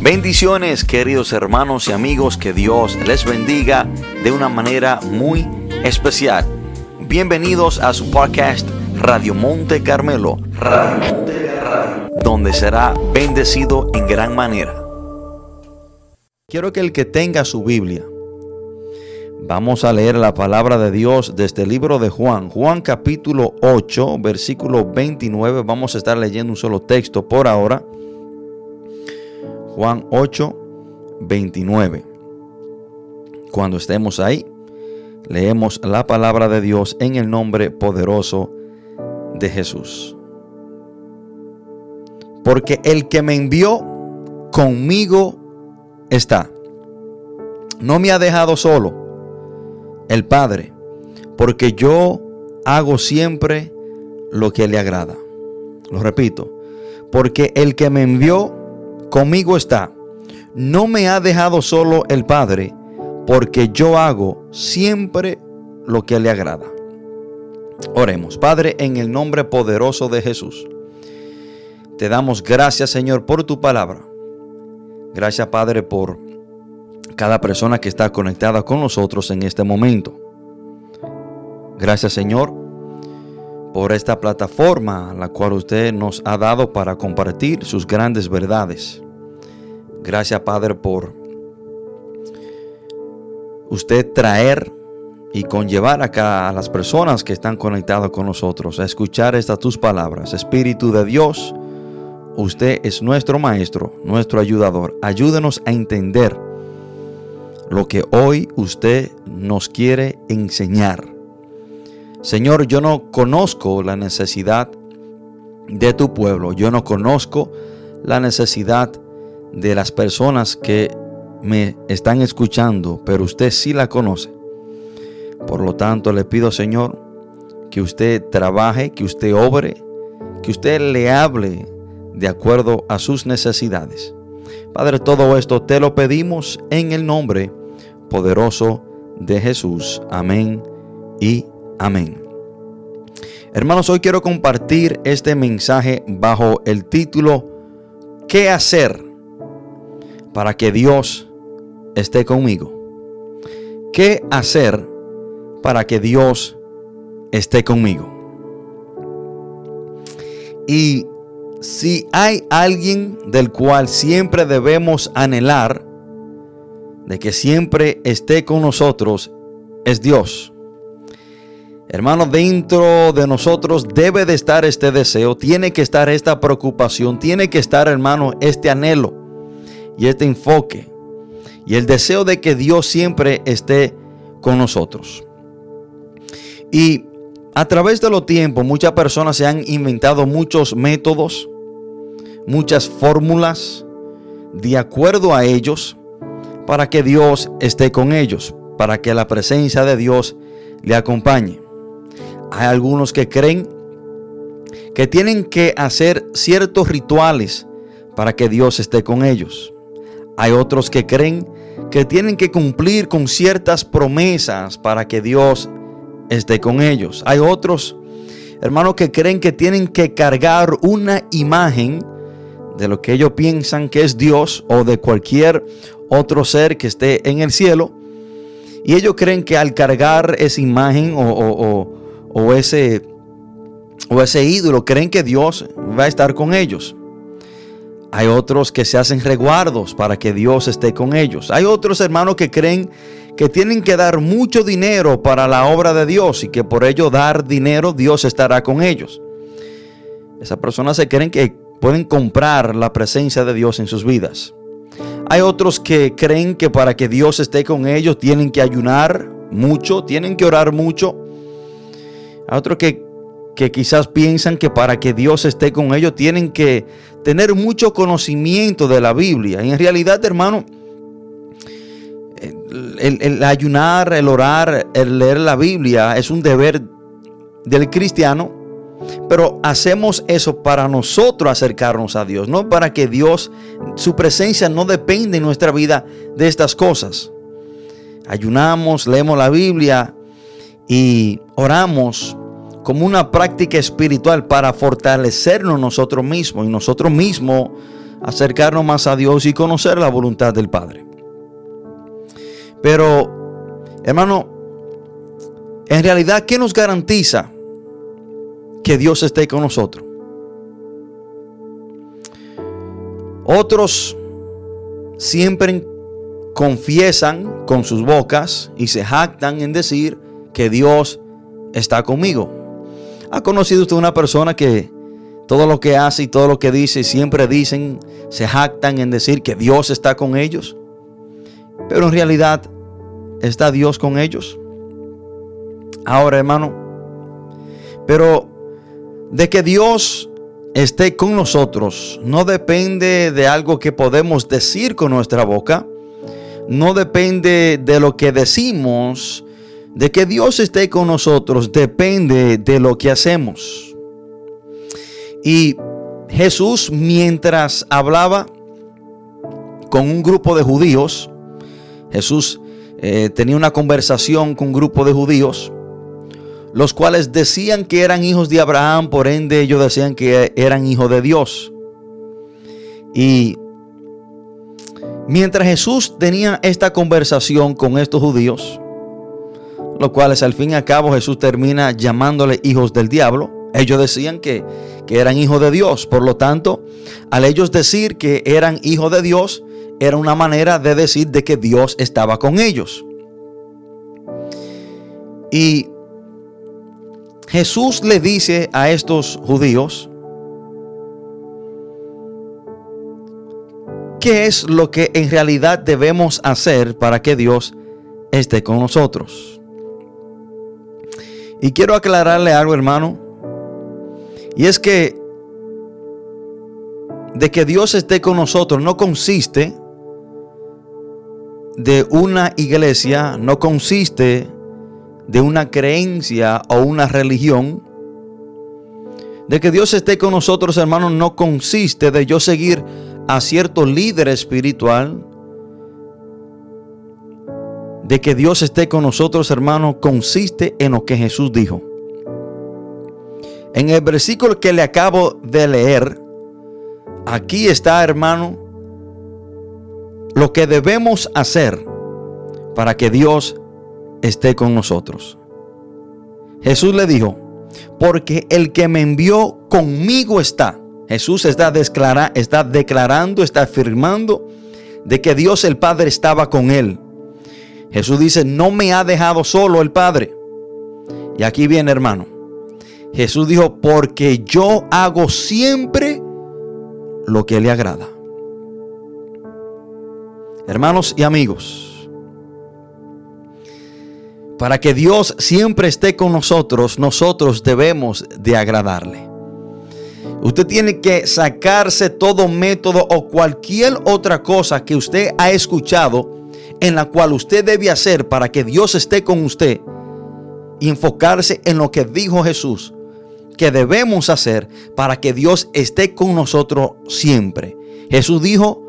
Bendiciones queridos hermanos y amigos, que Dios les bendiga de una manera muy especial. Bienvenidos a su podcast Radio Monte Carmelo, donde será bendecido en gran manera. Quiero que el que tenga su Biblia, vamos a leer la palabra de Dios desde el libro de Juan, Juan capítulo 8, versículo 29. Vamos a estar leyendo un solo texto por ahora. Juan 8, 29. Cuando estemos ahí, leemos la palabra de Dios en el nombre poderoso de Jesús. Porque el que me envió conmigo está. No me ha dejado solo el Padre, porque yo hago siempre lo que le agrada. Lo repito, porque el que me envió conmigo está. No me ha dejado solo el Padre, porque yo hago siempre lo que le agrada. Oremos, Padre, en el nombre poderoso de Jesús. Te damos gracias, Señor, por tu palabra. Gracias, Padre, por cada persona que está conectada con nosotros en este momento. Gracias, Señor, por esta plataforma la cual usted nos ha dado para compartir sus grandes verdades. Gracias, Padre, por usted traer y conllevar acá a las personas que están conectadas con nosotros a escuchar estas tus palabras. Espíritu de Dios, usted es nuestro maestro, nuestro ayudador. Ayúdenos a entender lo que hoy usted nos quiere enseñar. Señor, yo no conozco la necesidad de tu pueblo. Yo no conozco la necesidad de las personas que me están escuchando, pero usted sí la conoce. Por lo tanto, le pido, Señor, que usted trabaje, que usted obre, que usted le hable de acuerdo a sus necesidades. Padre, todo esto te lo pedimos en el nombre poderoso de Jesús. Amén y amén. Hermanos, hoy quiero compartir este mensaje bajo el título ¿Qué hacer para que Dios esté conmigo? ¿Qué hacer para que Dios esté conmigo? Y si hay alguien del cual siempre debemos anhelar, de que siempre esté con nosotros, es Dios. Hermano, dentro de nosotros debe de estar este deseo, tiene que estar esta preocupación, tiene que estar, hermano, este anhelo y este enfoque y el deseo de que Dios siempre esté con nosotros. Y a través de los tiempos, muchas personas se han inventado muchos métodos, muchas fórmulas de acuerdo a ellos para que Dios esté con ellos, para que la presencia de Dios le acompañe. Hay algunos que creen que tienen que hacer ciertos rituales para que Dios esté con ellos. Hay otros que creen que tienen que cumplir con ciertas promesas para que Dios esté con ellos. Hay otros, hermanos, que creen que tienen que cargar una imagen de lo que ellos piensan que es Dios o de cualquier otro ser que esté en el cielo. Y ellos creen que al cargar esa imagen o, ese, o ese ídolo, creen que Dios va a estar con ellos. Hay otros que se hacen reguardos para que Dios esté con ellos. Hay otros hermanos que creen que tienen que dar mucho dinero para la obra de Dios y que por ello dar dinero Dios estará con ellos. Esas personas se creen que pueden comprar la presencia de Dios en sus vidas. Hay otros que creen que para que Dios esté con ellos tienen que ayunar mucho, tienen que orar mucho. Hay otros que, que quizás piensan que para que Dios esté con ellos tienen que tener mucho conocimiento de la Biblia. Y en realidad, hermano, el, el, ayunar, el orar, el leer la Biblia es un deber del cristiano pero hacemos eso para nosotros acercarnos a Dios, no para que Dios, su presencia no depende en nuestra vida de estas cosas. Ayunamos, leemos la Biblia y oramos como una práctica espiritual para fortalecernos nosotros mismos y nosotros mismos acercarnos más a Dios y conocer la voluntad del Padre. Pero, hermano, en realidad, ¿qué nos garantiza que Dios esté con nosotros? Otros siempre confiesan con sus bocas y se jactan en decir que Dios está conmigo. ¿Ha conocido usted una persona que todo lo que hace y todo lo que dice siempre dicen, se jactan en decir que Dios está con ellos? Pero en realidad, ¿está Dios con ellos? Ahora, hermano, pero de que Dios esté con nosotros no depende de algo que podemos decir con nuestra boca, no depende de lo que decimos, de que Dios esté con nosotros depende de lo que hacemos. Y Jesús mientras hablaba con un grupo de judíos, Jesús eh, tenía una conversación con un grupo de judíos, los cuales decían que eran hijos de Abraham, por ende ellos decían que eran hijos de Dios. Y mientras Jesús tenía esta conversación con estos judíos, los cuales al fin y al cabo Jesús termina llamándole hijos del diablo, ellos decían que, que eran hijos de Dios. Por lo tanto, al ellos decir que eran hijos de Dios, era una manera de decir de que Dios estaba con ellos. Y Jesús le dice a estos judíos, ¿qué es lo que en realidad debemos hacer para que Dios esté con nosotros? Y quiero aclararle algo, hermano, y es que de que Dios esté con nosotros no consiste de una iglesia, no consiste de una creencia o una religión, de que Dios esté con nosotros, hermanos, no consiste de yo seguir a cierto líder espiritual. De que Dios esté con nosotros, hermanos, consiste en lo que Jesús dijo. En el versículo que le acabo de leer, aquí está, hermano, lo que debemos hacer para que Dios esté con nosotros. Jesús le dijo, porque el que me envió conmigo está. Jesús está, está declarando, está afirmando de que Dios el Padre estaba con él. Jesús dice, no me ha dejado solo el Padre. Y aquí viene hermano. Jesús dijo, porque yo hago siempre lo que le agrada. Hermanos y amigos, para que Dios siempre esté con nosotros, nosotros debemos de agradarle. Usted tiene que sacarse todo método o cualquier otra cosa que usted ha escuchado en la cual usted debe hacer para que Dios esté con usted y enfocarse en lo que dijo Jesús que debemos hacer para que Dios esté con nosotros siempre. Jesús dijo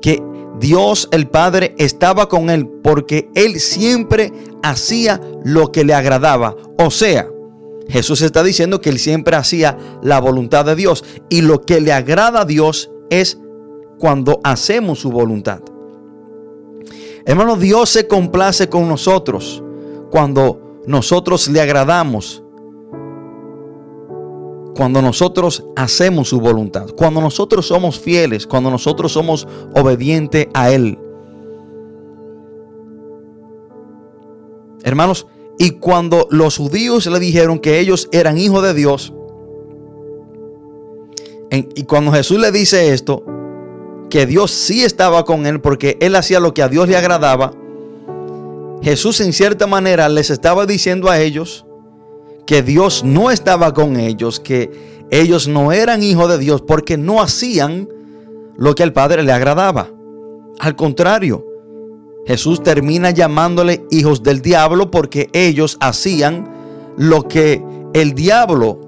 que Dios el Padre estaba con él porque él siempre hacía lo que le agradaba. O sea, Jesús está diciendo que él siempre hacía la voluntad de Dios. Y lo que le agrada a Dios es cuando hacemos su voluntad. Hermano, Dios se complace con nosotros cuando nosotros le agradamos cuando nosotros hacemos su voluntad, cuando nosotros somos fieles, cuando nosotros somos obedientes a Él. Hermanos, y cuando los judíos le dijeron que ellos eran hijos de Dios, y cuando Jesús le dice esto, que Dios sí estaba con él porque él hacía lo que a Dios le agradaba, Jesús en cierta manera les estaba diciendo a ellos, que Dios no estaba con ellos, que ellos no eran hijos de Dios porque no hacían lo que al Padre le agradaba. Al contrario, Jesús termina llamándole hijos del diablo porque ellos hacían lo que el diablo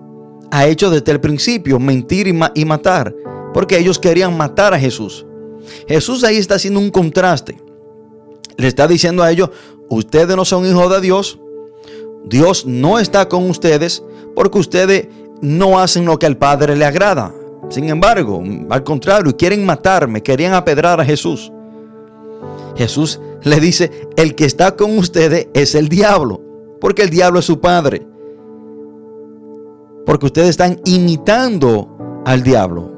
ha hecho desde el principio, mentir y, y matar, porque ellos querían matar a Jesús. Jesús ahí está haciendo un contraste. Le está diciendo a ellos, ustedes no son hijos de Dios Dios no está con ustedes porque ustedes no hacen lo que al Padre le agrada. Sin embargo, al contrario, quieren matarme, querían apedrar a Jesús. Jesús le dice, el que está con ustedes es el diablo, porque el diablo es su padre. Porque ustedes están imitando al diablo.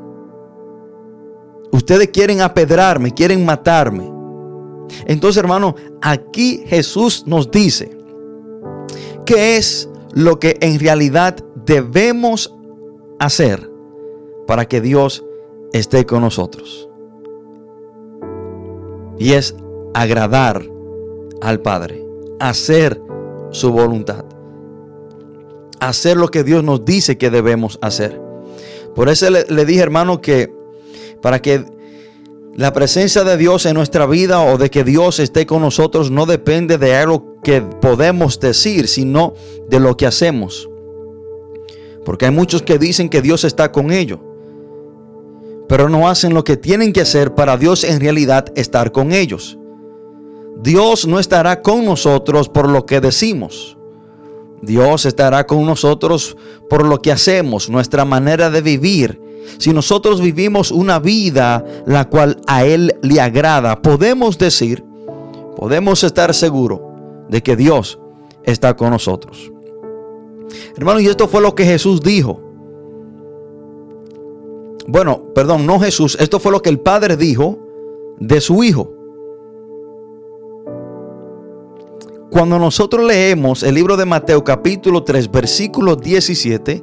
Ustedes quieren apedrarme, quieren matarme. Entonces, hermano, aquí Jesús nos dice qué es lo que en realidad debemos hacer para que Dios esté con nosotros. Y es agradar al Padre, hacer su voluntad, hacer lo que Dios nos dice que debemos hacer. Por eso le, le dije, hermano, que para que la presencia de Dios en nuestra vida o de que Dios esté con nosotros no depende de algo que podemos decir, sino de lo que hacemos. Porque hay muchos que dicen que Dios está con ellos, pero no hacen lo que tienen que hacer para Dios en realidad estar con ellos. Dios no estará con nosotros por lo que decimos. Dios estará con nosotros por lo que hacemos, nuestra manera de vivir, si nosotros vivimos una vida la cual a Él le agrada, podemos decir, podemos estar seguros de que Dios está con nosotros. Hermano, y esto fue lo que Jesús dijo. Bueno, perdón, no Jesús, esto fue lo que el Padre dijo de su Hijo. Cuando nosotros leemos el libro de Mateo capítulo 3, versículo 17,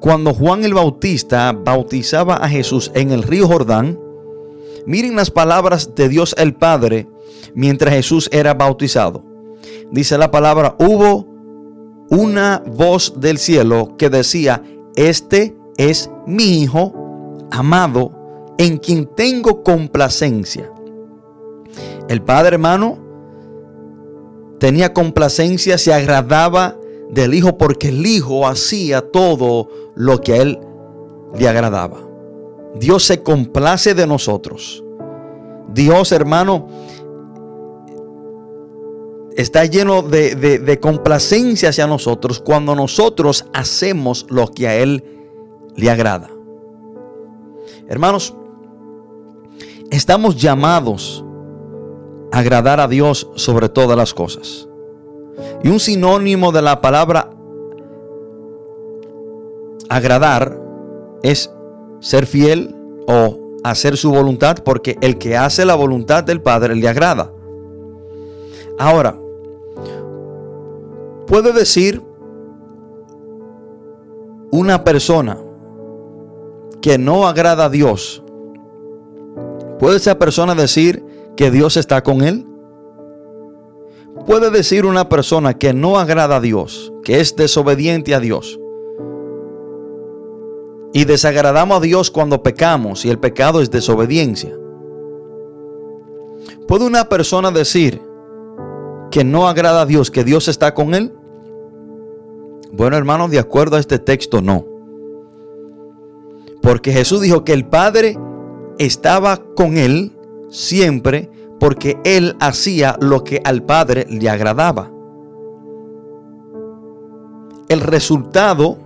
cuando Juan el Bautista bautizaba a Jesús en el río Jordán, miren las palabras de Dios el Padre mientras Jesús era bautizado. Dice la palabra, hubo una voz del cielo que decía, este es mi Hijo amado, en quien tengo complacencia. El Padre hermano tenía complacencia, se agradaba del Hijo porque el Hijo hacía todo lo que a Él le agradaba. Dios se complace de nosotros. Dios, hermano, está lleno de, complacencia hacia nosotros cuando nosotros hacemos lo que a Él le agrada. Hermanos, estamos llamados a agradar a Dios sobre todas las cosas. Y un sinónimo de la palabra agradar es ser fiel o hacer su voluntad, porque el que hace la voluntad del Padre le agrada. Ahora, puede decir una persona que no agrada a Dios, ¿puede esa persona decir que Dios está con él? Puede decir una persona que no agrada a Dios, que es desobediente a Dios, y desagradamos a Dios cuando pecamos y el pecado es desobediencia? ¿Puede una persona decir que no agrada a Dios, que Dios está con él? Bueno, hermanos, de acuerdo a este texto, no. Porque Jesús dijo que el Padre estaba con él siempre porque él hacía lo que al Padre le agradaba. El resultado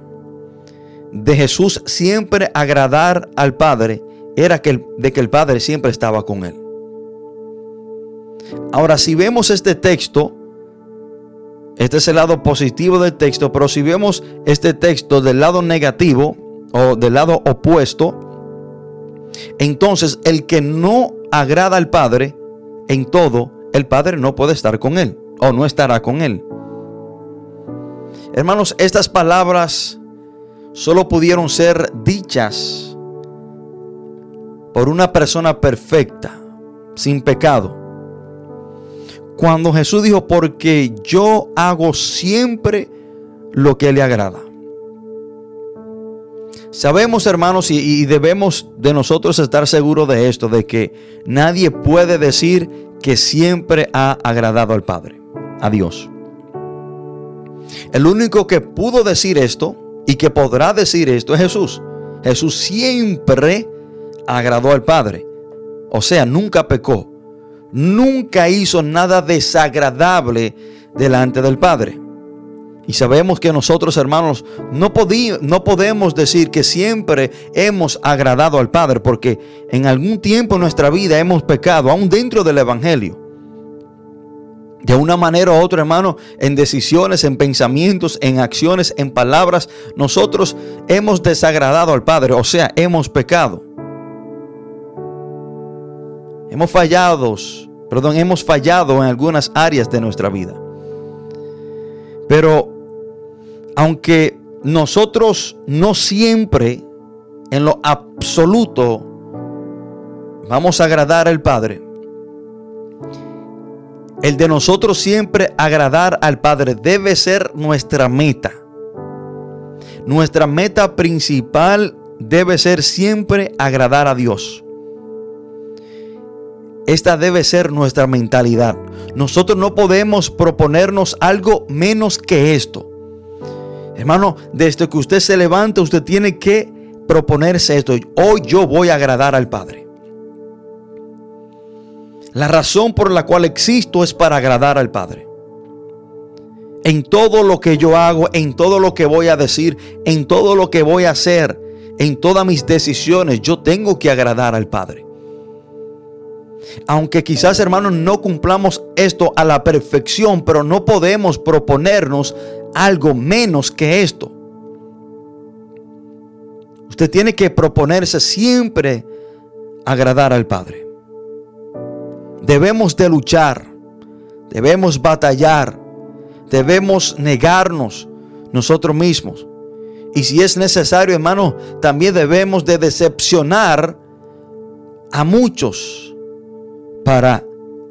de Jesús siempre agradar al Padre era que de que el Padre siempre estaba con él. Ahora, si vemos este texto, este es el lado positivo del texto, pero si vemos este texto del lado negativo o del lado opuesto, entonces el que no agrada al Padre en todo, el Padre no puede estar con él o no estará con él. Hermanos, estas palabras solo pudieron ser dichas por una persona perfecta, sin pecado. Cuando Jesús dijo, porque yo hago siempre lo que le agrada. Sabemos, hermanos, y, debemos de nosotros estar seguros de esto, de que nadie puede decir que siempre ha agradado al Padre, a Dios. El único que pudo decir esto y que podrá decir esto es Jesús. Jesús siempre agradó al Padre. O sea, nunca pecó. Nunca hizo nada desagradable delante del Padre. Y sabemos que nosotros, hermanos, no, no podemos decir que siempre hemos agradado al Padre, porque en algún tiempo en nuestra vida hemos pecado, aún dentro del Evangelio. De una manera u otra, hermano, en decisiones, en pensamientos, en acciones, en palabras, nosotros hemos desagradado al Padre, o sea, hemos pecado. Hemos fallado, perdón, hemos fallado en algunas áreas de nuestra vida. Pero aunque nosotros no siempre en lo absoluto vamos a agradar al Padre, el de nosotros siempre agradar al Padre debe ser nuestra meta. Nuestra meta principal debe ser siempre agradar a Dios. Esta debe ser nuestra mentalidad. Nosotros no podemos proponernos algo menos que esto. Hermano, desde que usted se levanta, usted tiene que proponerse esto. Hoy yo voy a agradar al Padre. La razón por la cual existo es para agradar al Padre. En todo lo que yo hago, en todo lo que voy a decir, en todo lo que voy a hacer, en todas mis decisiones, yo tengo que agradar al Padre. Aunque quizás hermanos no cumplamos esto a la perfección, pero no podemos proponernos algo menos que esto. Usted tiene que proponerse siempre agradar al Padre. Debemos de luchar, debemos batallar, debemos negarnos nosotros mismos. Y si es necesario, hermano, también debemos de decepcionar a muchos para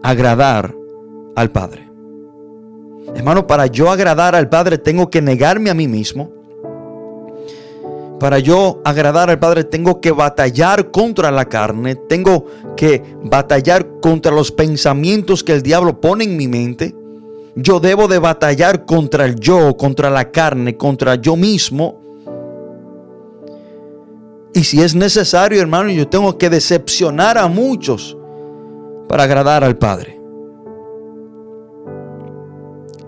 agradar al Padre. Hermano, para yo agradar al Padre tengo que negarme a mí mismo. Para yo agradar al Padre tengo que batallar contra la carne, tengo que batallar contra los pensamientos que el diablo pone en mi mente. Yo debo de batallar contra el yo, contra la carne, contra yo mismo. Y si es necesario, hermano, yo tengo que decepcionar a muchos para agradar al Padre.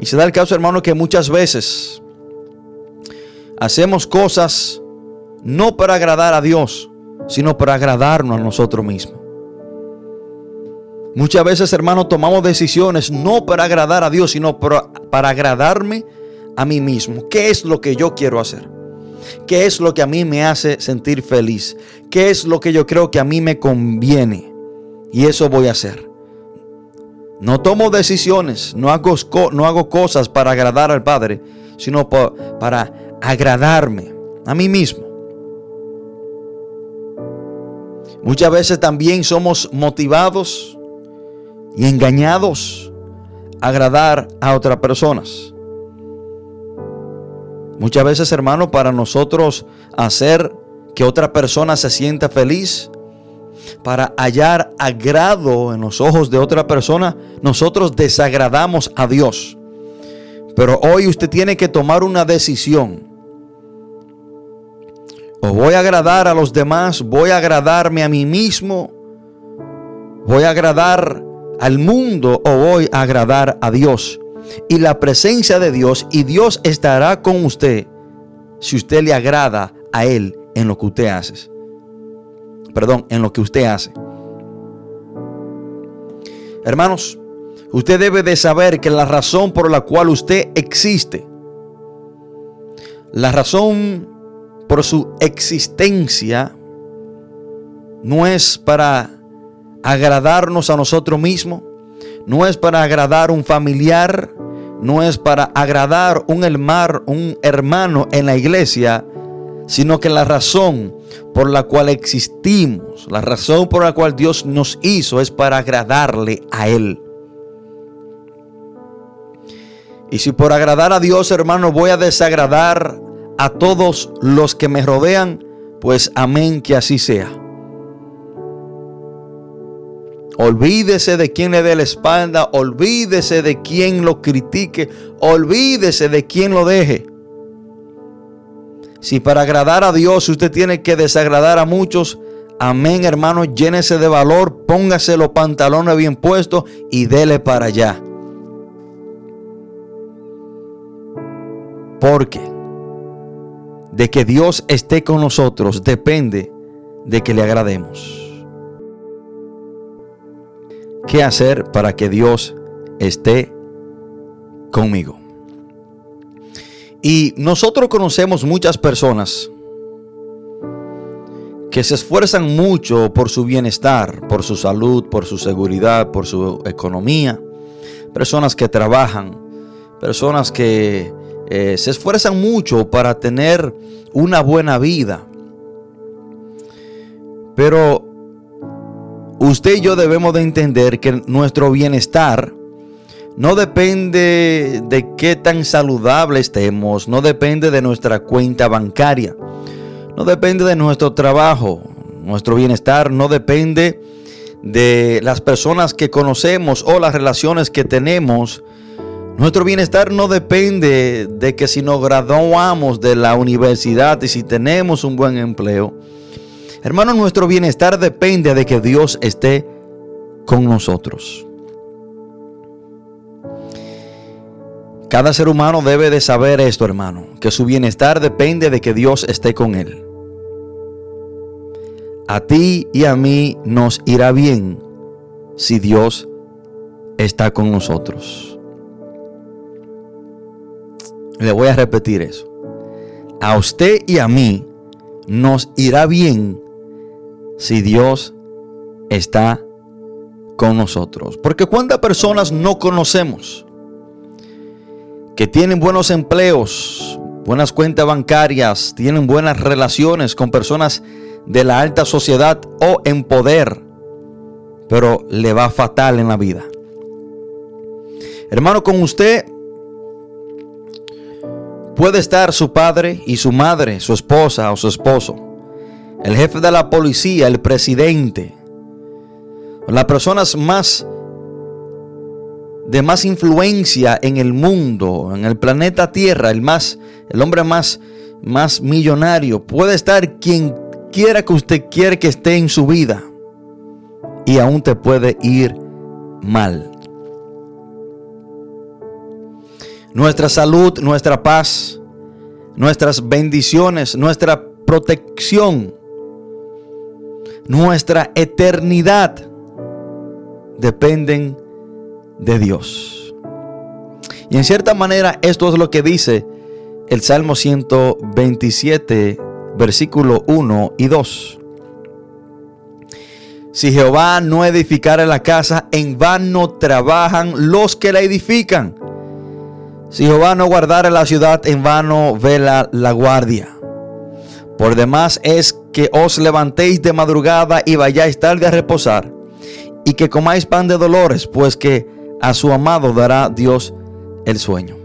Y se da el caso, hermano, que muchas veces hacemos cosas no para agradar a Dios, sino para agradarnos a nosotros mismos. Muchas veces, hermano, tomamos decisiones no para agradar a Dios, sino para, para, agradarme a mí mismo. ¿Qué es lo que yo quiero hacer? ¿Qué es lo que a mí me hace sentir feliz? ¿Qué es lo que yo creo que a mí me conviene? Y eso voy a hacer. No tomo decisiones, no hago, no hago cosas para agradar al Padre, sino para agradarme a mí mismo. Muchas veces también somos motivados y engañados a agradar a otras personas. Muchas veces, hermano, para nosotros hacer que otra persona se sienta feliz, para hallar agrado en los ojos de otra persona, nosotros desagradamos a Dios. Pero hoy usted tiene que tomar una decisión. O voy a agradar a los demás, voy a agradarme a mí mismo, voy a agradar al mundo o voy a agradar a Dios. Y la presencia de Dios y Dios estará con usted si usted le agrada a Él en lo que usted hace perdón, en lo que usted hace. Hermanos, usted debe de saber que la razón por la cual usted existe, la razón por su existencia, no es para agradarnos a nosotros mismos, no es para agradar un familiar, no es para agradar un hermano, un hermano en la iglesia, sino que la razón por la cual existimos, la razón por la cual Dios nos hizo es para agradarle a Él. Y si por agradar a Dios, hermano, voy a desagradar a todos los que me rodean, pues amén que así sea. Olvídese de quien le dé la espalda, olvídese de quien lo critique, olvídese de quien lo deje. Si para agradar a Dios usted tiene que desagradar a muchos, amén hermano, llénese de valor, póngase los pantalones bien puestos y dele para allá. Porque de que Dios esté con nosotros depende de que le agrademos. ¿Qué hacer para que Dios esté conmigo? Y nosotros conocemos muchas personas que se esfuerzan mucho por su bienestar, por su salud, por su seguridad, por su economía. Personas que trabajan, personas que eh, se esfuerzan mucho para tener una buena vida. Pero usted y yo debemos de entender que nuestro bienestar no depende de qué tan saludable estemos, no depende de nuestra cuenta bancaria, no depende de nuestro trabajo, nuestro bienestar no depende de las personas que conocemos o las relaciones que tenemos. Nuestro bienestar no depende de que si nos graduamos de la universidad y si tenemos un buen empleo. Hermano, nuestro bienestar depende de que Dios esté con nosotros. Cada ser humano debe de saber esto, hermano, que su bienestar depende de que Dios esté con él. A ti y a mí nos irá bien si Dios está con nosotros. Le voy a repetir eso. A usted y a mí nos irá bien si Dios está con nosotros. Porque cuántas personas no conocemos que tienen buenos empleos, buenas cuentas bancarias, tienen buenas relaciones con personas de la alta sociedad o en poder, pero le va fatal en la vida. Hermano, con usted puede estar su padre y su madre, su esposa o su esposo el jefe de la policía, el presidente, las personas más de más influencia en el mundo, en el planeta Tierra, el más el hombre más más millonario, puede estar quien quiera que usted quiera que esté en su vida y aún te puede ir mal. Nuestra salud, nuestra paz, nuestras bendiciones, nuestra protección nuestra eternidad dependen de Dios. Y en cierta manera esto es lo que dice el Salmo 127, versículo 1 y 2. Si Jehová no edificare la casa, en vano trabajan los que la edifican. Si Jehová no guardare la ciudad, en vano vela la guardia. Por demás es que os levantéis de madrugada y vayáis tarde a reposar, y que comáis pan de dolores, pues que a su amado dará Dios el sueño.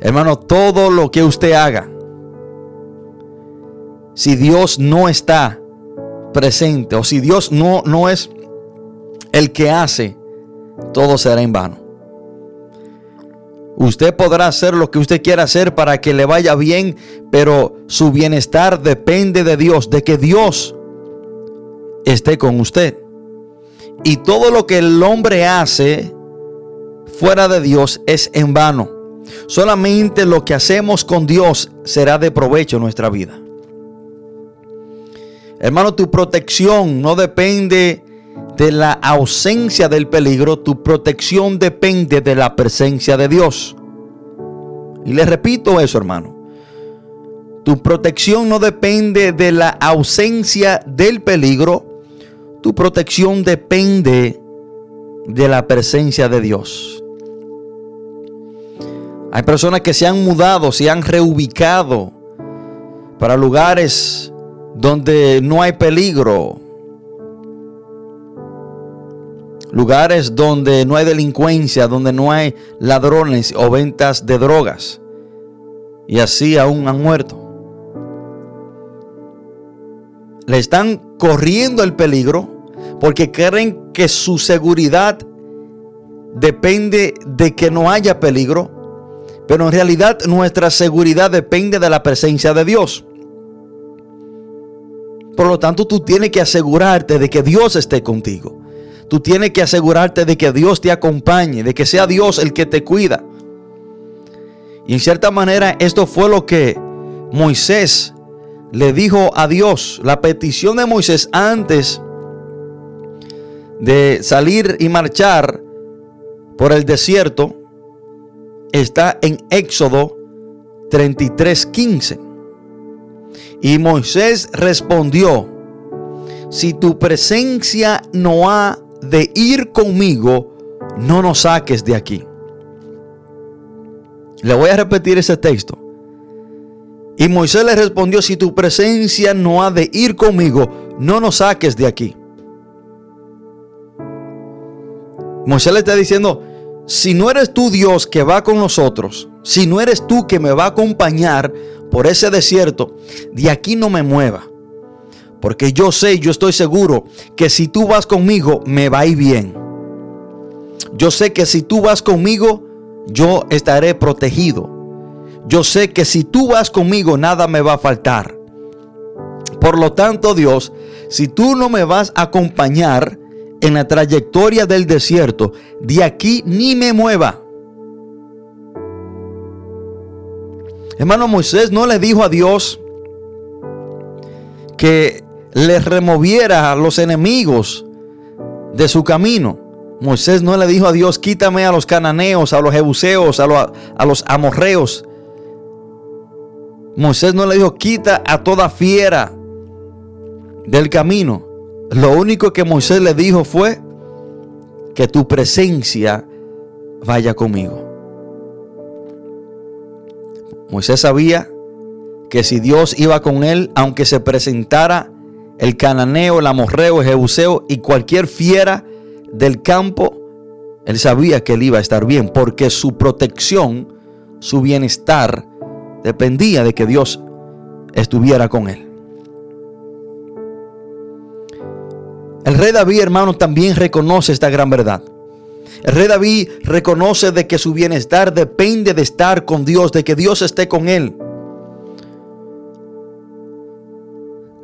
Hermano, todo lo que usted haga, si Dios no está presente o si Dios no, no es el que hace, todo será en vano. Usted podrá hacer lo que usted quiera hacer para que le vaya bien, pero su bienestar depende de Dios, de que Dios esté con usted. Y todo lo que el hombre hace fuera de Dios es en vano. Solamente lo que hacemos con Dios será de provecho en nuestra vida. Hermano, tu protección no depende de la ausencia del peligro, tu protección depende de la presencia de Dios. Y le repito eso, hermano. Tu protección no depende de la ausencia del peligro, tu protección depende de la presencia de Dios. Hay personas que se han mudado, se han reubicado para lugares donde no hay peligro, lugares donde no hay delincuencia, donde no hay ladrones o ventas de drogas. Y así aún han muerto. Le están corriendo el peligro porque creen que su seguridad depende de que no haya peligro. Pero en realidad nuestra seguridad depende de la presencia de Dios. Por lo tanto, tú tienes que asegurarte de que Dios esté contigo. Tú tienes que asegurarte de que Dios te acompañe, de que sea Dios el que te cuida. Y en cierta manera esto fue lo que Moisés le dijo a Dios. La petición de Moisés antes de salir y marchar por el desierto está en Éxodo 33:15. Y Moisés respondió, si tu presencia no ha de ir conmigo, no nos saques de aquí. Le voy a repetir ese texto. Y Moisés le respondió, si tu presencia no ha de ir conmigo, no nos saques de aquí. Moisés le está diciendo, si no eres tú Dios que va con nosotros, si no eres tú que me va a acompañar por ese desierto, de aquí no me mueva. Porque yo sé, yo estoy seguro que si tú vas conmigo, me va a ir bien. Yo sé que si tú vas conmigo, yo estaré protegido. Yo sé que si tú vas conmigo, nada me va a faltar. Por lo tanto, Dios, si tú no me vas a acompañar en la trayectoria del desierto, de aquí ni me mueva. Hermano Moisés no le dijo a Dios que le removiera a los enemigos de su camino. Moisés no le dijo a Dios, quítame a los cananeos, a los jebuseos, a los, a los amorreos. Moisés no le dijo, quita a toda fiera del camino. Lo único que Moisés le dijo fue que tu presencia vaya conmigo. Moisés sabía que si Dios iba con él, aunque se presentara el cananeo, el amorreo, el jebuseo y cualquier fiera del campo, él sabía que él iba a estar bien, porque su protección, su bienestar, dependía de que Dios estuviera con él. El rey David, hermano, también reconoce esta gran verdad. El rey David reconoce de que su bienestar depende de estar con Dios, de que Dios esté con él.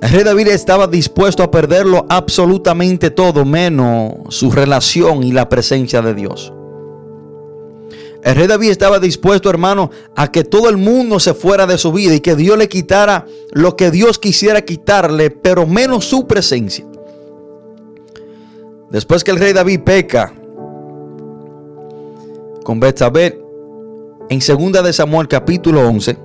El rey David estaba dispuesto a perderlo absolutamente todo, menos su relación y la presencia de Dios. El rey David estaba dispuesto, hermano, a que todo el mundo se fuera de su vida y que Dios le quitara lo que Dios quisiera quitarle, pero menos su presencia. Después que el rey David peca con Betsabé, en 2 de Samuel capítulo 11,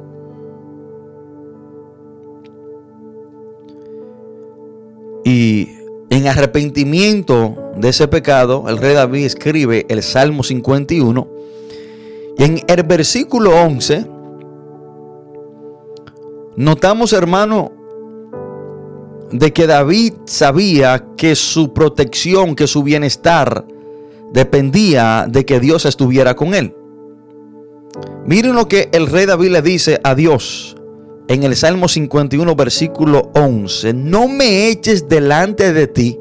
Y en arrepentimiento de ese pecado, el rey David escribe el Salmo 51. En el versículo 11, notamos, hermano, de que David sabía que su protección, que su bienestar dependía de que Dios estuviera con él. Miren lo que el rey David le dice a Dios en el Salmo 51, versículo 11, no me eches delante de ti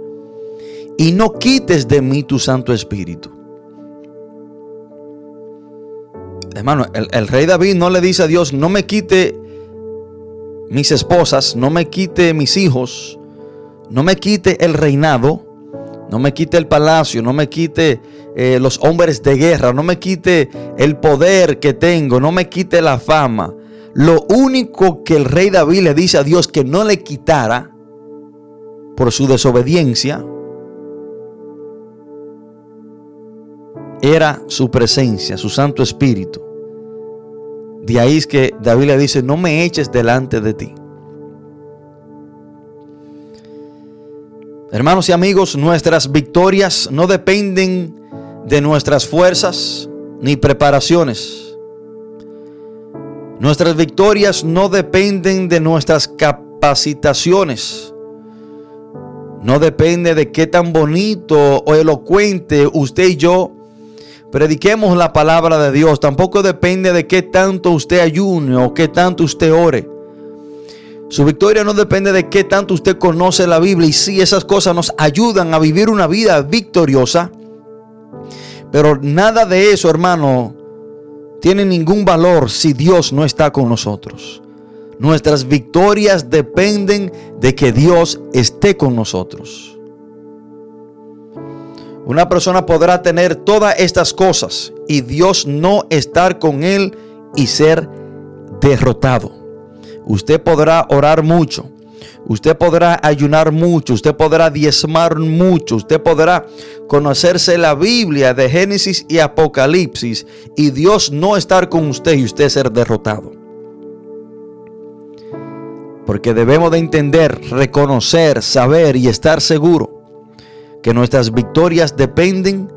y no quites de mí tu Santo Espíritu. Hermano, el, rey David no le dice a Dios, no me quite mis esposas, no me quite mis hijos, no me quite el reinado, no me quite el palacio, no me quite eh, los hombres de guerra, no me quite el poder que tengo, no me quite la fama. Lo único que el rey David le dice a Dios que no le quitara por su desobediencia era su presencia, su Santo Espíritu. De ahí es que David le dice, no me eches delante de ti. Hermanos y amigos, nuestras victorias no dependen de nuestras fuerzas ni preparaciones. Nuestras victorias no dependen de nuestras capacitaciones. No depende de qué tan bonito o elocuente usted y yo prediquemos la palabra de Dios. Tampoco depende de qué tanto usted ayune o qué tanto usted ore. Su victoria no depende de qué tanto usted conoce la Biblia. Y sí, esas cosas nos ayudan a vivir una vida victoriosa. Pero nada de eso, hermano, tiene ningún valor si Dios no está con nosotros. Nuestras victorias dependen de que Dios esté con nosotros. Una persona podrá tener todas estas cosas y Dios no estar con él y ser derrotado. Usted podrá orar mucho, usted podrá ayunar mucho, usted podrá diezmar mucho, usted podrá conocerse la Biblia de Génesis y Apocalipsis y Dios no estar con usted y usted ser derrotado. Porque debemos de entender, reconocer, saber y estar seguro que nuestras victorias dependen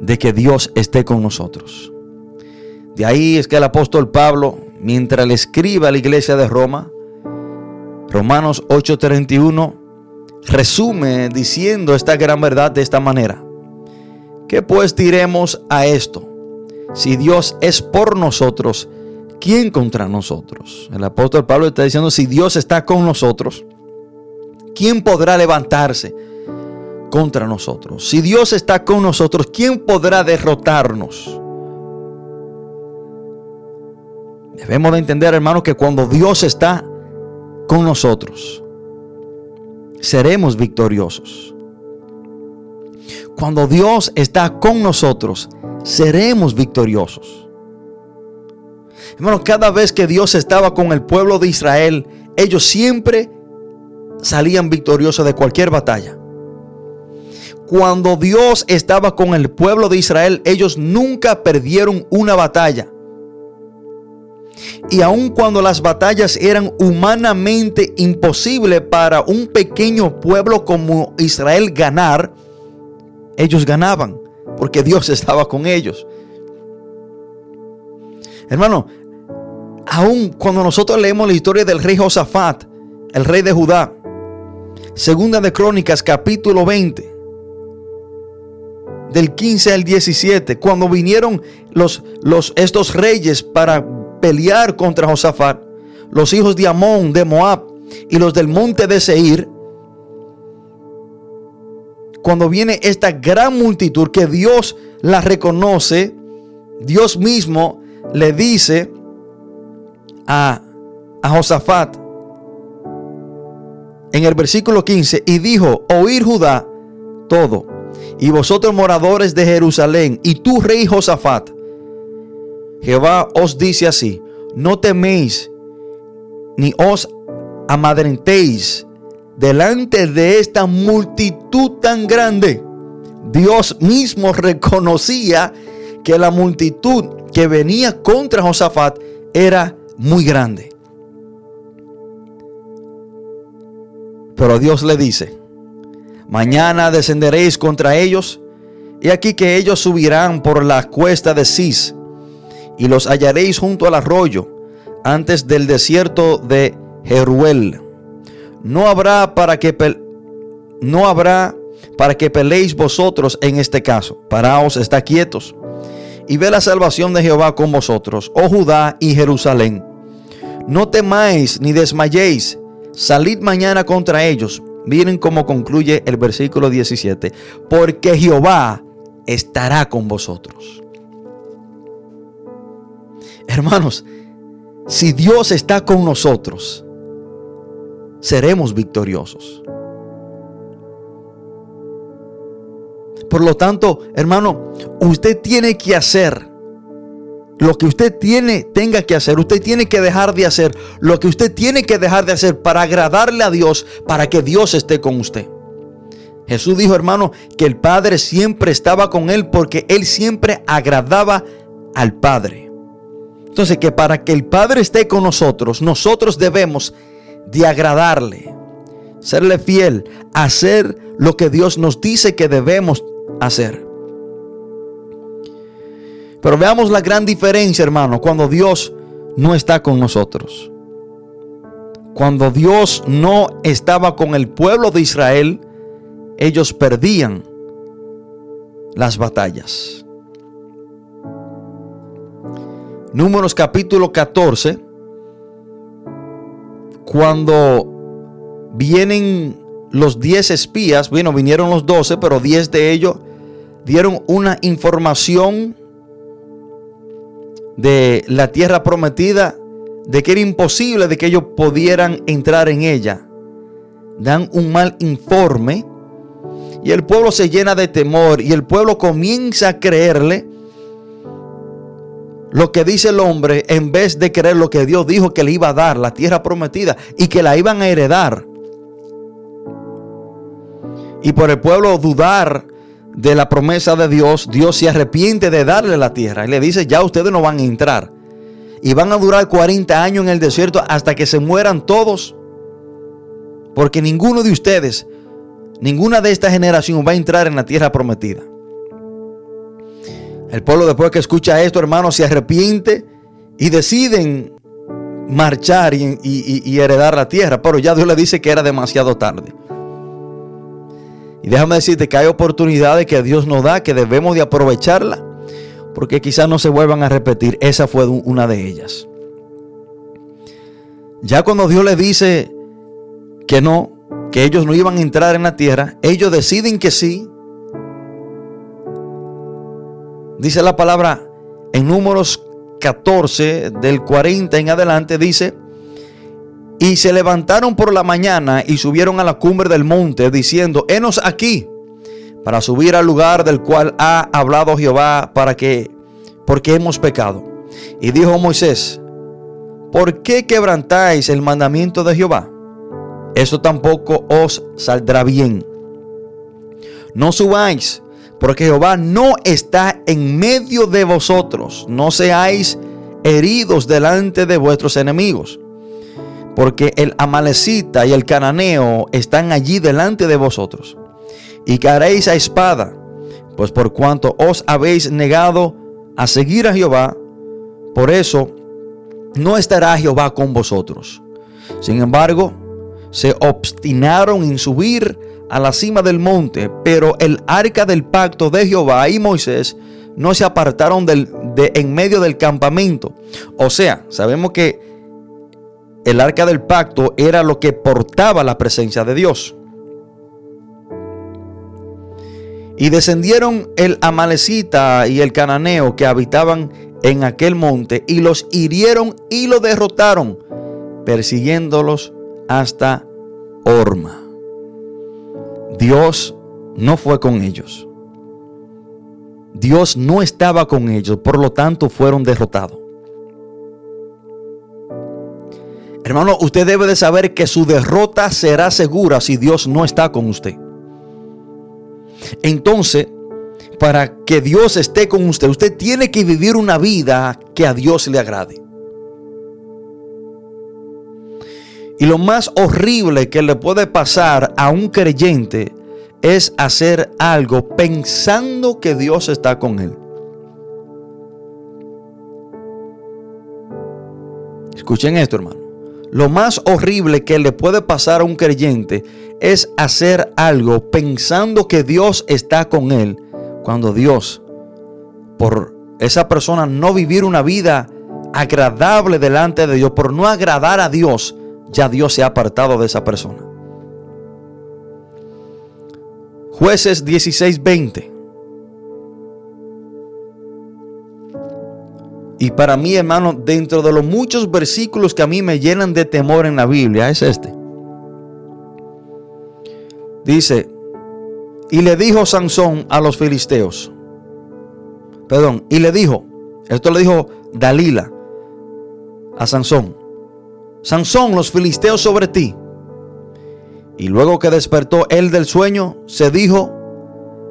de que Dios esté con nosotros. De ahí es que el apóstol Pablo, mientras le escribe a la iglesia de Roma, Romanos 8:31, resume diciendo esta gran verdad de esta manera. ¿Qué pues diremos a esto? Si Dios es por nosotros, ¿quién contra nosotros? El apóstol Pablo está diciendo, si Dios está con nosotros, ¿quién podrá levantarse contra nosotros? Si Dios está con nosotros, ¿quién podrá derrotarnos? Debemos de entender, hermanos, que cuando Dios está con nosotros, seremos victoriosos. Cuando Dios está con nosotros, seremos victoriosos. Hermano, cada vez que Dios estaba con el pueblo de Israel, ellos siempre salían victoriosos de cualquier batalla. Cuando Dios estaba con el pueblo de Israel, ellos nunca perdieron una batalla. Y aun cuando las batallas eran humanamente imposibles para un pequeño pueblo como Israel ganar, ellos ganaban porque Dios estaba con ellos. Hermano, aun cuando nosotros leemos la historia del rey Josafat, el rey de Judá, segunda de Crónicas capítulo 20, del 15 al 17, cuando vinieron los, los, estos reyes para pelear contra Josafat, los hijos de Amón, de Moab y los del monte de Seir, cuando viene esta gran multitud que Dios la reconoce, Dios mismo le dice a, a Josafat en el versículo 15, y dijo, oír Judá todo, y vosotros moradores de Jerusalén, y tú rey Josafat, Jehová os dice así, no teméis ni os amadrentéis delante de esta multitud tan grande. Dios mismo reconocía que la multitud que venía contra Josafat era muy grande. Pero Dios le dice, mañana descenderéis contra ellos, y aquí que ellos subirán por la cuesta de Cis y los hallaréis junto al arroyo, antes del desierto de Jeruel. No habrá para que no habrá para que peleéis vosotros en este caso. Paraos, está quietos y ve la salvación de Jehová con vosotros, oh Judá y Jerusalén. No temáis ni desmayéis, salid mañana contra ellos. Miren cómo concluye el versículo 17, porque Jehová estará con vosotros. Hermanos, si Dios está con nosotros, seremos victoriosos. Por lo tanto, hermano, usted tiene que hacer lo que usted tiene, tenga que hacer. Usted tiene que dejar de hacer lo que usted tiene que dejar de hacer para agradarle a Dios, para que Dios esté con usted. Jesús dijo, hermano, que el Padre siempre estaba con él porque él siempre agradaba al Padre. Entonces que para que el Padre esté con nosotros, nosotros debemos de agradarle, serle fiel, hacer lo que Dios nos dice que debemos hacer. Pero veamos la gran diferencia, hermano, cuando Dios no está con nosotros. Cuando Dios no estaba con el pueblo de Israel, ellos perdían las batallas. Números capítulo 14, cuando vienen los 10 espías, bueno, vinieron los 12, pero 10 de ellos dieron una información de la tierra prometida, de que era imposible de que ellos pudieran entrar en ella. Dan un mal informe y el pueblo se llena de temor y el pueblo comienza a creerle lo que dice el hombre en vez de creer lo que Dios dijo que le iba a dar, la tierra prometida, y que la iban a heredar. Y por el pueblo dudar de la promesa de Dios, Dios se arrepiente de darle la tierra. Y le dice, ya ustedes no van a entrar. Y van a durar 40 años en el desierto hasta que se mueran todos. Porque ninguno de ustedes, ninguna de esta generación va a entrar en la tierra prometida. El pueblo después que escucha esto, hermano, se arrepiente y deciden marchar y, heredar la tierra. Pero ya Dios le dice que era demasiado tarde. Y déjame decirte que hay oportunidades que Dios nos da que debemos de aprovecharla. Porque quizás no se vuelvan a repetir. Esa fue una de ellas. Ya cuando Dios le dice que no, que ellos no iban a entrar en la tierra, ellos deciden que sí Dice la palabra en números 14 del 40 en adelante, dice, y se levantaron por la mañana y subieron a la cumbre del monte diciendo, henos aquí para subir al lugar del cual ha hablado Jehová para que, porque hemos pecado. Y dijo Moisés, ¿por qué quebrantáis el mandamiento de Jehová? Eso tampoco os saldrá bien. No subáis porque Jehová no está en medio de vosotros. No seáis heridos delante de vuestros enemigos. Porque el amalecita y el cananeo están allí delante de vosotros. Y caeréis a espada. Pues por cuanto os habéis negado a seguir a Jehová, por eso no estará Jehová con vosotros. Sin embargo, se obstinaron en subir a la cima del monte, pero el arca del pacto de Jehová y Moisés no se apartaron del, de en medio del campamento. O sea, sabemos que el arca del pacto era lo que portaba la presencia de Dios. Y descendieron el amalecita y el cananeo que habitaban en aquel monte y los hirieron y lo derrotaron, persiguiéndolos hasta Orma. Dios no fue con ellos. Dios no estaba con ellos, por lo tanto fueron derrotados. Hermano, usted debe de saber que su derrota será segura si Dios no está con usted. Entonces, para que Dios esté con usted, usted tiene que vivir una vida que a Dios le agrade. Y lo más horrible que le puede pasar a un creyente es hacer algo pensando que Dios está con él. Escuchen esto, hermano. Lo más horrible que le puede pasar a un creyente es hacer algo pensando que Dios está con él, cuando Dios, por esa persona no vivir una vida agradable delante de Dios, por no agradar a Dios, ya Dios se ha apartado de esa persona. Jueces 16:20. Y para mí, hermano, dentro de los muchos versículos que a mí me llenan de temor en la Biblia, es este. Dice, y le dijo Sansón a los filisteos, perdón, y le dijo, esto le dijo Dalila a Sansón, Sansón, los filisteos sobre ti. Y luego que despertó él del sueño, se dijo,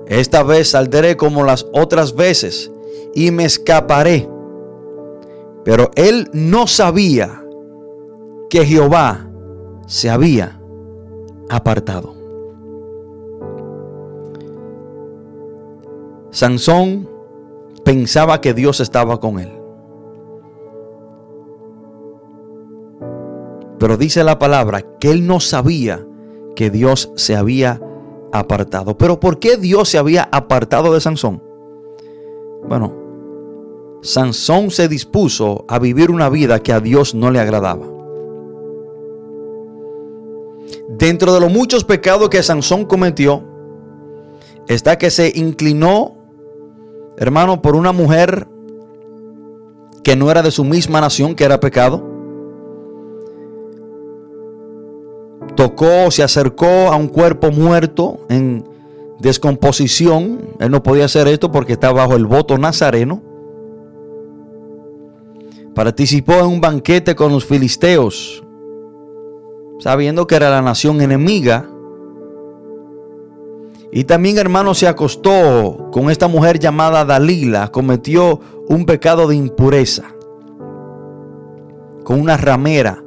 esta vez saldré como las otras veces y me escaparé. Pero él no sabía que Jehová se había apartado. Sansón pensaba que Dios estaba con él. Pero dice la palabra que él no sabía que Dios se había apartado. Pero ¿por qué Dios se había apartado de Sansón? Bueno, Sansón se dispuso a vivir una vida que a Dios no le agradaba. Dentro de los muchos pecados que Sansón cometió, está que se inclinó, hermano, por una mujer que no era de su misma nación, que era pecado. tocó, se acercó a un cuerpo muerto en descomposición. Él no podía hacer esto porque estaba bajo el voto nazareno. Participó en un banquete con los filisteos, sabiendo que era la nación enemiga. Y también, hermano, se acostó con esta mujer llamada Dalila, cometió un pecado de impureza con una ramera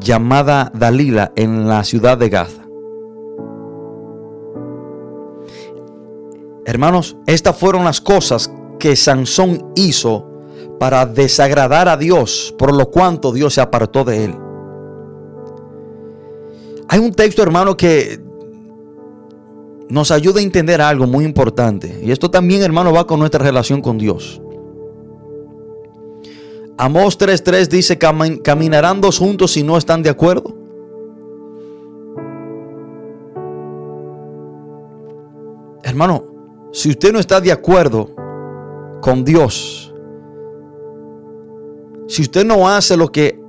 llamada Dalila en la ciudad de Gaza. Hermanos, estas fueron las cosas que Sansón hizo para desagradar a Dios, por lo cuanto Dios se apartó de él. Hay un texto, hermano, que nos ayuda a entender algo muy importante. Y esto también, hermano, va con nuestra relación con Dios. Amós 3.3 dice, caminarán dos juntos si no están de acuerdo. Hermano, si usted no está de acuerdo con Dios, si usted no hace lo que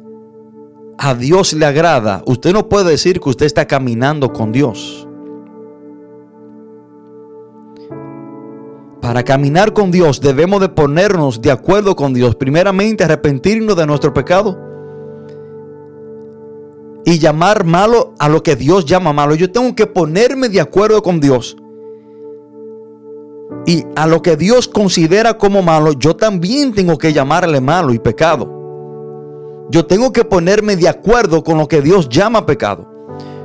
a Dios le agrada, usted no puede decir que usted está caminando con Dios. Para caminar con Dios debemos de ponernos de acuerdo con Dios. Primeramente arrepentirnos de nuestro pecado. Y llamar malo a lo que Dios llama malo. Yo tengo que ponerme de acuerdo con Dios. Y a lo que Dios considera como malo, yo también tengo que llamarle malo y pecado. Yo tengo que ponerme de acuerdo con lo que Dios llama pecado.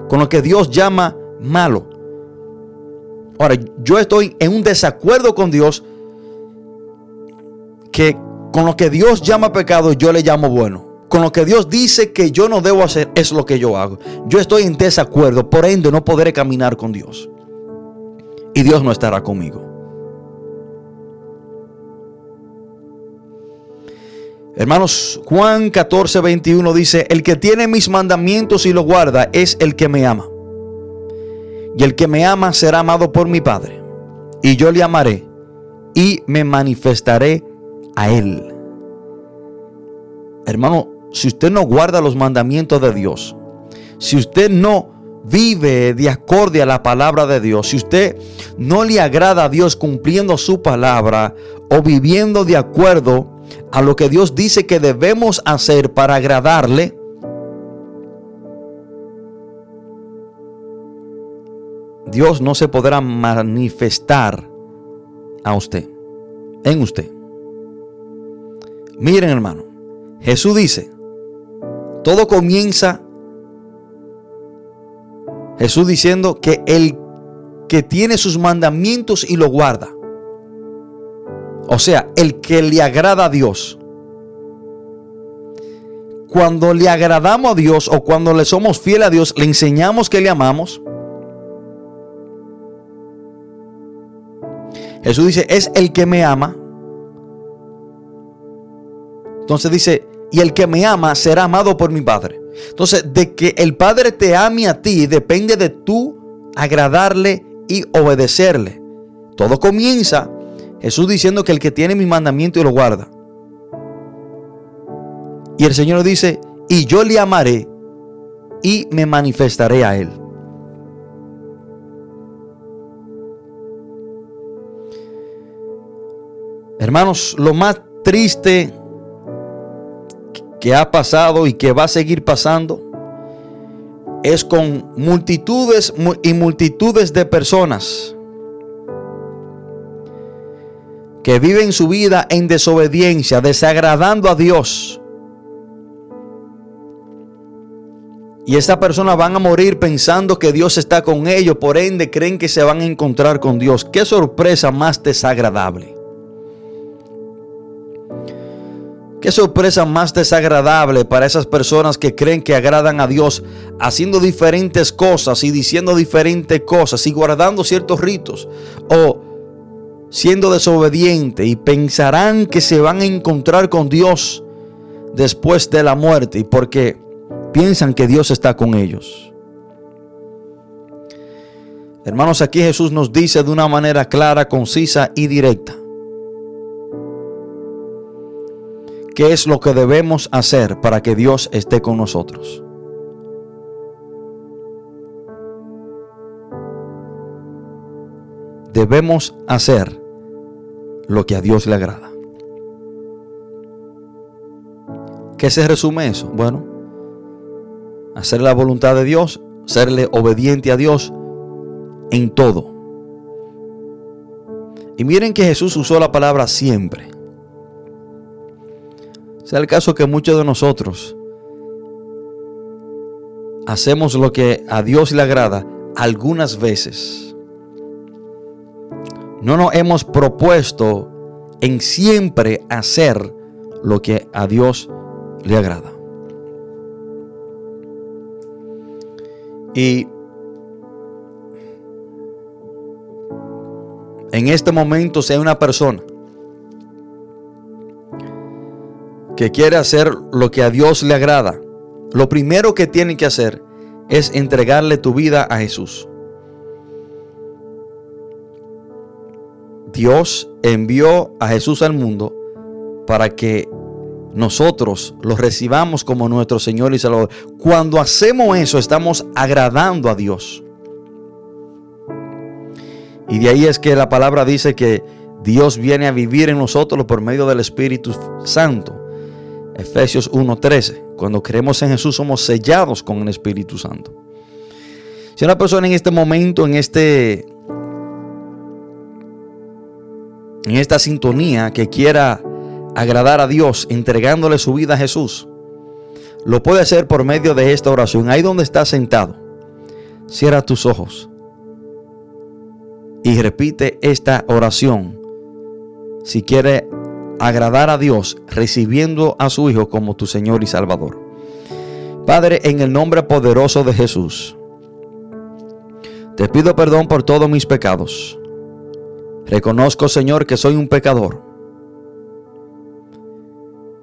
Con lo que Dios llama malo. Ahora, yo estoy en un desacuerdo con Dios que con lo que Dios llama pecado yo le llamo bueno. Con lo que Dios dice que yo no debo hacer es lo que yo hago. Yo estoy en desacuerdo, por ende no podré caminar con Dios. Y Dios no estará conmigo. Hermanos, Juan 14, 21 dice, el que tiene mis mandamientos y los guarda es el que me ama. Y el que me ama será amado por mi Padre. Y yo le amaré y me manifestaré a él. Hermano, si usted no guarda los mandamientos de Dios, si usted no vive de acorde a la palabra de Dios, si usted no le agrada a Dios cumpliendo su palabra o viviendo de acuerdo a lo que Dios dice que debemos hacer para agradarle, Dios no se podrá manifestar a usted, en usted. Miren hermano, Jesús dice, todo comienza Jesús diciendo que el que tiene sus mandamientos y lo guarda, o sea, el que le agrada a Dios, cuando le agradamos a Dios o cuando le somos fieles a Dios, le enseñamos que le amamos, Jesús dice, es el que me ama. Entonces dice, y el que me ama será amado por mi Padre. Entonces, de que el Padre te ame a ti depende de tú agradarle y obedecerle. Todo comienza Jesús diciendo que el que tiene mi mandamiento y lo guarda. Y el Señor dice, y yo le amaré y me manifestaré a él. Hermanos, lo más triste que ha pasado y que va a seguir pasando es con multitudes y multitudes de personas que viven su vida en desobediencia, desagradando a Dios. Y estas personas van a morir pensando que Dios está con ellos, por ende creen que se van a encontrar con Dios. Qué sorpresa más desagradable. Qué sorpresa más desagradable para esas personas que creen que agradan a Dios haciendo diferentes cosas y diciendo diferentes cosas y guardando ciertos ritos o siendo desobediente y pensarán que se van a encontrar con Dios después de la muerte y porque piensan que Dios está con ellos. Hermanos, aquí Jesús nos dice de una manera clara, concisa y directa ¿Qué es lo que debemos hacer para que Dios esté con nosotros? Debemos hacer lo que a Dios le agrada. qué se resume eso? Bueno, hacer la voluntad de Dios, serle obediente a Dios en todo. Y miren que Jesús usó la palabra siempre. Sea el caso que muchos de nosotros hacemos lo que a Dios le agrada algunas veces. No nos hemos propuesto en siempre hacer lo que a Dios le agrada. Y en este momento, si hay una persona que quiere hacer lo que a Dios le agrada, lo primero que tiene que hacer es entregarle tu vida a Jesús. Dios envió a Jesús al mundo para que nosotros lo recibamos como nuestro Señor y Salvador. Cuando hacemos eso, estamos agradando a Dios. Y de ahí es que la palabra dice que Dios viene a vivir en nosotros por medio del Espíritu Santo. Efesios 1:13. Cuando creemos en Jesús somos sellados con el Espíritu Santo. Si una persona en este momento, en este en esta sintonía que quiera agradar a Dios entregándole su vida a Jesús, lo puede hacer por medio de esta oración. Ahí donde está sentado, cierra tus ojos y repite esta oración. Si quiere agradar a Dios recibiendo a su Hijo como tu Señor y Salvador. Padre, en el nombre poderoso de Jesús, te pido perdón por todos mis pecados. Reconozco, Señor, que soy un pecador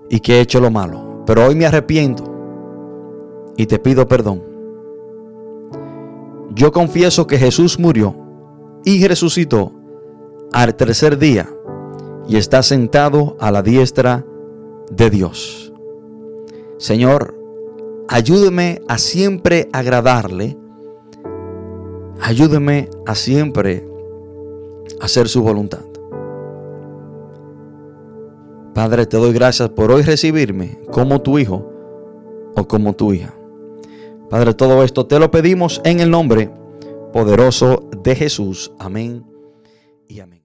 y que he hecho lo malo. Pero hoy me arrepiento y te pido perdón. Yo confieso que Jesús murió y resucitó al tercer día y está sentado a la diestra de Dios. Señor, ayúdeme a siempre agradarle. Ayúdeme a siempre hacer su voluntad. Padre, te doy gracias por hoy recibirme como tu hijo o como tu hija. Padre, todo esto te lo pedimos en el nombre poderoso de Jesús. Amén y amén.